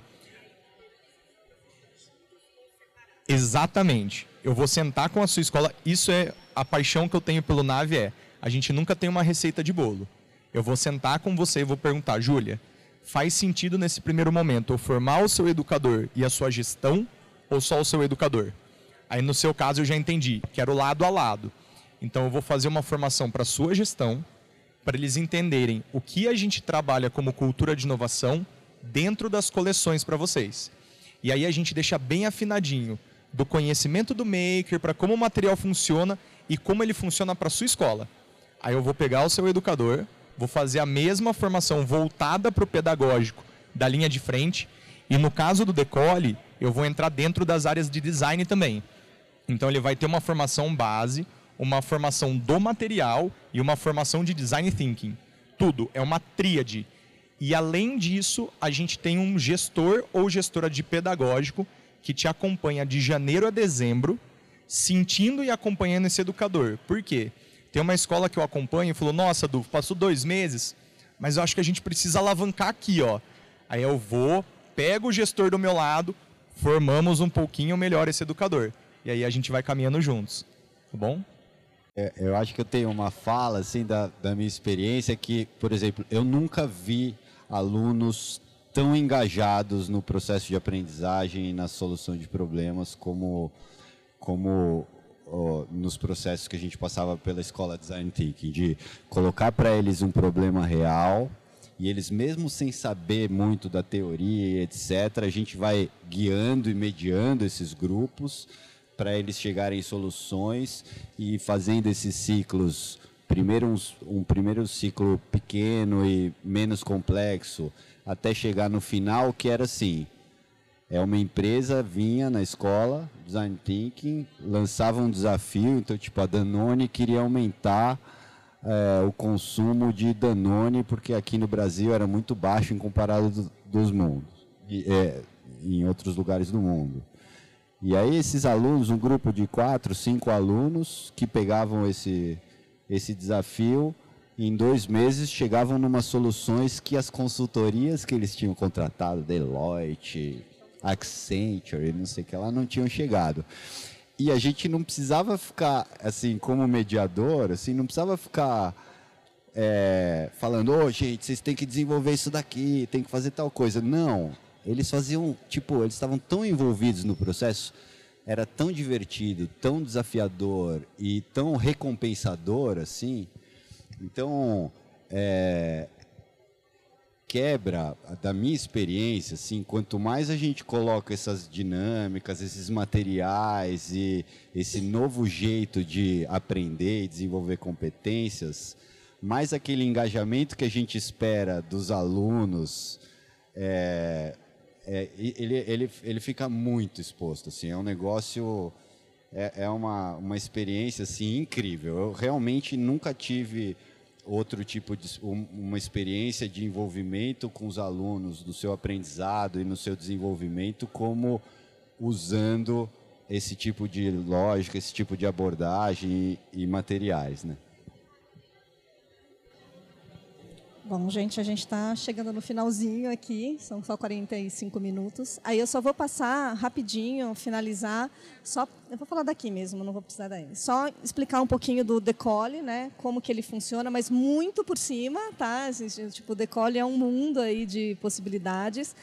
Exatamente. Eu vou sentar com a sua escola. Isso é a paixão que eu tenho pelo Nave é. A gente nunca tem uma receita de bolo. Eu vou sentar com você e vou perguntar, Júlia, faz sentido nesse primeiro momento eu formar o seu educador e a sua gestão ou só o seu educador? Aí no seu caso eu já entendi, quero lado a lado. Então eu vou fazer uma formação para sua gestão, para eles entenderem o que a gente trabalha como cultura de inovação dentro das coleções para vocês. E aí a gente deixa bem afinadinho do conhecimento do maker para como o material funciona e como ele funciona para sua escola. Aí eu vou pegar o seu educador, vou fazer a mesma formação voltada para o pedagógico da linha de frente e no caso do decole, eu vou entrar dentro das áreas de design também. Então ele vai ter uma formação base, uma formação do material e uma formação de design thinking. Tudo é uma tríade. E além disso, a gente tem um gestor ou gestora de pedagógico que te acompanha de janeiro a dezembro, sentindo e acompanhando esse educador. Por quê? Tem uma escola que eu acompanho e falou: Nossa, Du, passou dois meses, mas eu acho que a gente precisa alavancar aqui, ó. Aí eu vou, pego o gestor do meu lado, formamos um pouquinho melhor esse educador e aí a gente vai caminhando juntos, tá bom? É, eu acho que eu tenho uma fala assim da, da minha experiência que, por exemplo, eu nunca vi alunos tão engajados no processo de aprendizagem e na solução de problemas como como nos processos que a gente passava pela escola Design Thinking, de colocar para eles um problema real E eles, mesmo sem saber muito da teoria, etc., a gente vai guiando e mediando esses grupos para eles chegarem em soluções e fazendo esses ciclos. Primeiro um, um primeiro ciclo pequeno e menos complexo, até chegar no final, que era assim: é uma empresa vinha na escola, design thinking, lançava um desafio, então tipo a Danone queria aumentar é, o consumo de Danone porque aqui no Brasil era muito baixo em comparado do, dos mundos, e, é, em outros lugares do mundo. E aí esses alunos, um grupo de quatro, cinco alunos que pegavam esse esse desafio em dois meses chegavam numa soluções que as consultorias que eles tinham contratado, Deloitte, Accenture, não sei o que lá, não tinham chegado. E a gente não precisava ficar, assim, como mediador, assim, não precisava ficar é, falando, ô, oh, gente, vocês têm que desenvolver isso daqui, tem que fazer tal coisa. Não, eles faziam, tipo, eles estavam tão envolvidos no processo, era tão divertido, tão desafiador e tão recompensador, assim. Então, é, quebra da minha experiência, assim, quanto mais a gente coloca essas dinâmicas, esses materiais e esse novo jeito de aprender e desenvolver competências, mais aquele engajamento que a gente espera dos alunos, é, é, ele, ele, ele fica muito exposto, assim, é um negócio, é, é uma, uma experiência, assim, incrível. Eu realmente nunca tive outro tipo de uma experiência de envolvimento com os alunos do seu aprendizado e no seu desenvolvimento como usando esse tipo de lógica, esse tipo de abordagem e, e materiais, né? Bom, gente, a gente está chegando no finalzinho aqui, são só 45 minutos. Aí eu só vou passar rapidinho, finalizar, só eu vou falar daqui mesmo, não vou precisar daí. Só explicar um pouquinho do decole, né, como que ele funciona, mas muito por cima, tá? Tipo, o decole é um mundo aí de possibilidades.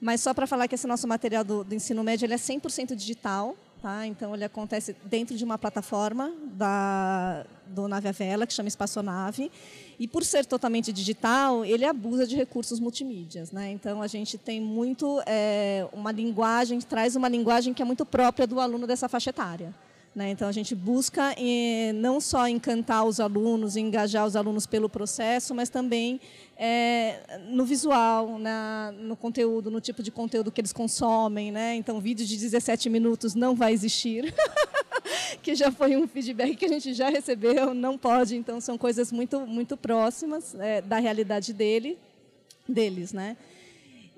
Mas só para falar que esse nosso material do, do ensino médio ele é 100% digital, Tá? Então, ele acontece dentro de uma plataforma da, do Nave a Vela, que chama Espaçonave. E, por ser totalmente digital, ele abusa de recursos multimídias. Né? Então, a gente tem muito é, uma linguagem, traz uma linguagem que é muito própria do aluno dessa faixa etária. Né? Então, a gente busca eh, não só encantar os alunos, engajar os alunos pelo processo, mas também é, no visual, na, no conteúdo, no tipo de conteúdo que eles consomem. Né? Então, vídeo de 17 minutos não vai existir, que já foi um feedback que a gente já recebeu, não pode. Então, são coisas muito, muito próximas é, da realidade dele, deles. Né?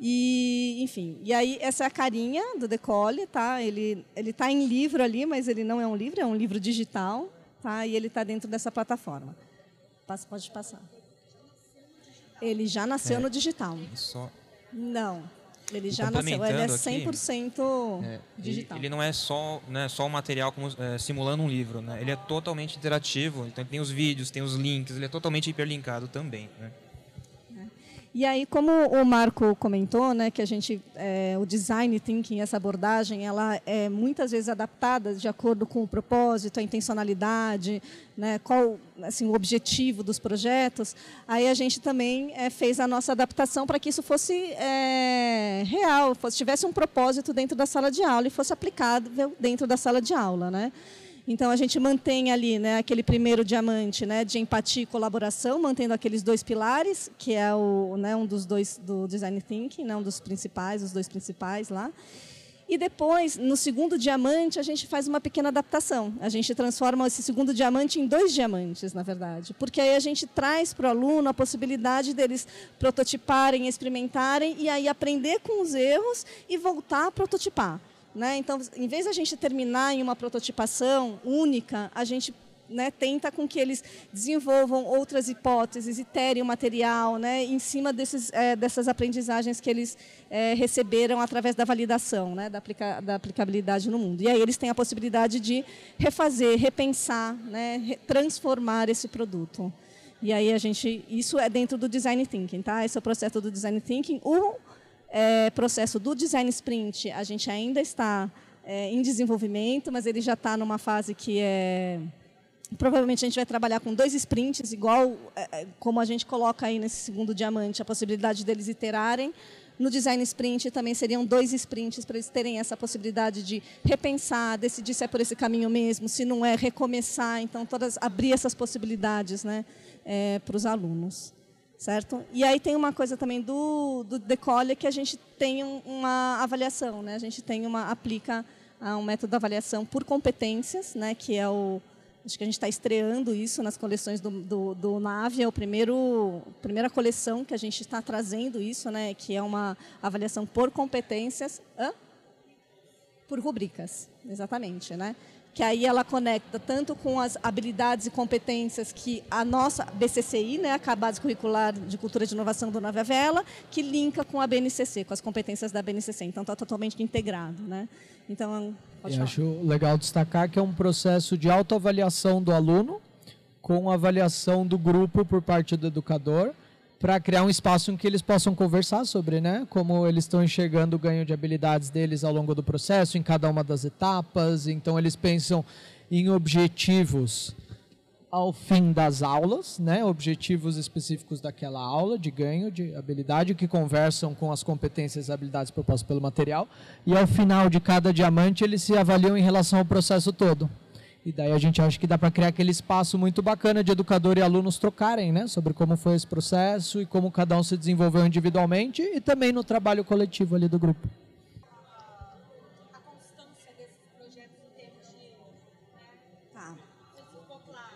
E, enfim, e aí essa é a carinha do Decole, tá? Ele ele tá em livro ali, mas ele não é um livro, é um livro digital, tá? E ele está dentro dessa plataforma. Passa, pode passar. Ele já nasceu é, no digital. Só... Não. Ele já nasceu, ele é 100% aqui, é, digital. Ele, ele, não é só, né, só um material como, é, simulando um livro, né? Ele é totalmente interativo, então tem os vídeos, tem os links, ele é totalmente hiperlinkado também, né? E aí, como o Marco comentou, né, que a gente, é, o design thinking, essa abordagem, ela é muitas vezes adaptada de acordo com o propósito, a intencionalidade, né, qual assim, o objetivo dos projetos. Aí a gente também é, fez a nossa adaptação para que isso fosse é, real, fosse, tivesse um propósito dentro da sala de aula e fosse aplicável dentro da sala de aula, né? Então a gente mantém ali, né, aquele primeiro diamante, né, de empatia e colaboração, mantendo aqueles dois pilares, que é o, né, um dos dois do design thinking, né, um dos principais, os dois principais lá. E depois, no segundo diamante, a gente faz uma pequena adaptação. A gente transforma esse segundo diamante em dois diamantes, na verdade. Porque aí a gente traz para o aluno a possibilidade deles prototiparem, experimentarem e aí aprender com os erros e voltar a prototipar. Né? Então, em vez de a gente terminar em uma prototipação única, a gente né, tenta com que eles desenvolvam outras hipóteses, iterem o material né, em cima desses, é, dessas aprendizagens que eles é, receberam através da validação, né, da, aplica da, aplicabilidade no mundo. E aí eles têm a possibilidade de refazer, repensar, né, transformar esse produto. E aí a gente, isso é dentro do design thinking, tá? Esse é o processo do design thinking. O é, processo do design sprint, a gente ainda está é, em desenvolvimento, mas ele já está numa fase que é Provavelmente a gente vai trabalhar com dois sprints, igual é, é, como a gente coloca aí nesse segundo diamante, a possibilidade deles iterarem. No design sprint também seriam dois sprints para eles terem essa possibilidade de repensar, decidir se é por esse caminho mesmo, se não é, recomeçar. Então, todas abrir essas possibilidades né, é, para os alunos. Certo? E aí tem uma coisa também do, do Decole que a gente tem uma avaliação, né? a gente tem uma aplica um método de avaliação por competências, né? que é o, Acho que a gente está estreando isso nas coleções do, do, do Nave. É o primeiro, primeira coleção que a gente está trazendo isso, né? Que é uma avaliação por competências, hã? por rubricas, exatamente, né? Que aí ela conecta tanto com as habilidades e competências que a nossa BCCI, né, a Base Curricular de Cultura de Inovação do Nova Vela, que linka com a BNCC, com as competências da BNCC. Então, está totalmente integrado. Né? Então, pode Eu acho legal destacar que é um processo de autoavaliação do aluno com avaliação do grupo por parte do educador para criar um espaço em que eles possam conversar sobre, né, como eles estão enxergando o ganho de habilidades deles ao longo do processo, em cada uma das etapas. Então eles pensam em objetivos ao fim das aulas, né, objetivos específicos daquela aula de ganho de habilidade que conversam com as competências e habilidades propostas pelo material. E ao final de cada diamante eles se avaliam em relação ao processo todo. E daí a gente acha que dá para criar aquele espaço muito bacana de educador e alunos trocarem, né, sobre como foi esse processo e como cada um se desenvolveu individualmente e também no trabalho coletivo ali do grupo. A constância desses projetos em termos de, né, tá. ficou claro.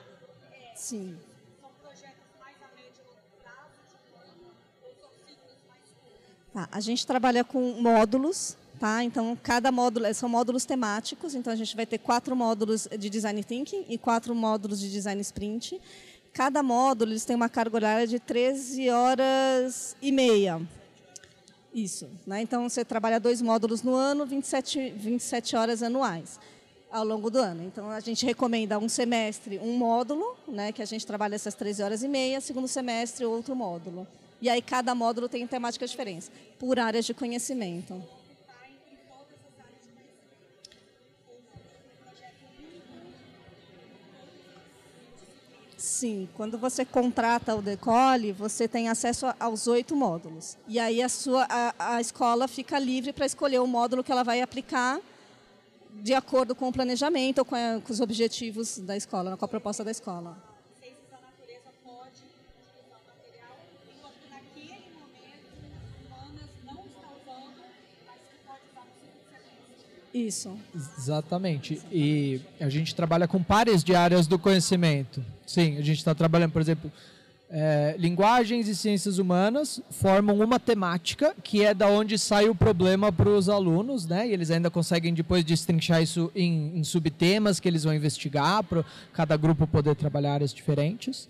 É, Sim. São projetos mais a médio longo prazo, ou são ciclos mais curtos? Tá, a gente trabalha com módulos Tá? Então, cada módulo são módulos temáticos. Então, a gente vai ter quatro módulos de design thinking e quatro módulos de design sprint. Cada módulo eles têm uma carga horária de 13 horas e meia. Isso. Né? Então, você trabalha dois módulos no ano, 27, 27 horas anuais ao longo do ano. Então, a gente recomenda um semestre, um módulo, né, que a gente trabalha essas 13 horas e meia, segundo semestre, outro módulo. E aí, cada módulo tem temáticas diferentes, por áreas de conhecimento. Sim, quando você contrata o Decole, você tem acesso aos oito módulos. E aí a, sua, a, a escola fica livre para escolher o módulo que ela vai aplicar de acordo com o planejamento ou com, a, com os objetivos da escola, com a proposta da escola. Isso. Exatamente. E a gente trabalha com pares de áreas do conhecimento. Sim, a gente está trabalhando, por exemplo, é, linguagens e ciências humanas formam uma temática que é da onde sai o problema para os alunos, né? E eles ainda conseguem depois destrinchar isso em, em subtemas que eles vão investigar para cada grupo poder trabalhar áreas diferentes.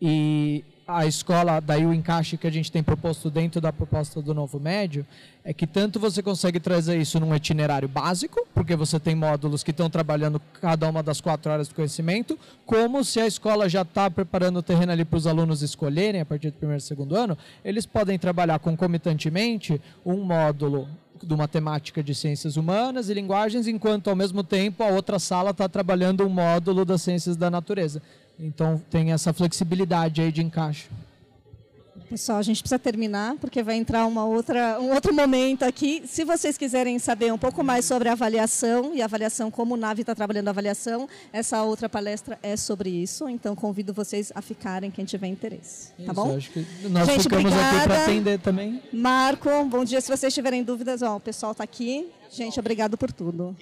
E a escola, daí o encaixe que a gente tem proposto dentro da proposta do novo médio, é que tanto você consegue trazer isso num itinerário básico, porque você tem módulos que estão trabalhando cada uma das quatro áreas do conhecimento, como se a escola já está preparando o terreno ali para os alunos escolherem a partir do primeiro e segundo ano, eles podem trabalhar concomitantemente um módulo de uma temática de ciências humanas e linguagens, enquanto ao mesmo tempo a outra sala está trabalhando um módulo das ciências da natureza. Então tem essa flexibilidade aí de encaixe. Pessoal, a gente precisa terminar porque vai entrar uma outra, um outro momento aqui. Se vocês quiserem saber um pouco mais sobre avaliação e avaliação, como o Nave está trabalhando a avaliação, essa outra palestra é sobre isso. Então convido vocês a ficarem quem tiver interesse. Tá isso, bom? Acho que nós gente, ficamos obrigada. aqui para atender também. Marco, bom dia. Se vocês tiverem dúvidas, ó, o pessoal está aqui. Gente, obrigado por tudo.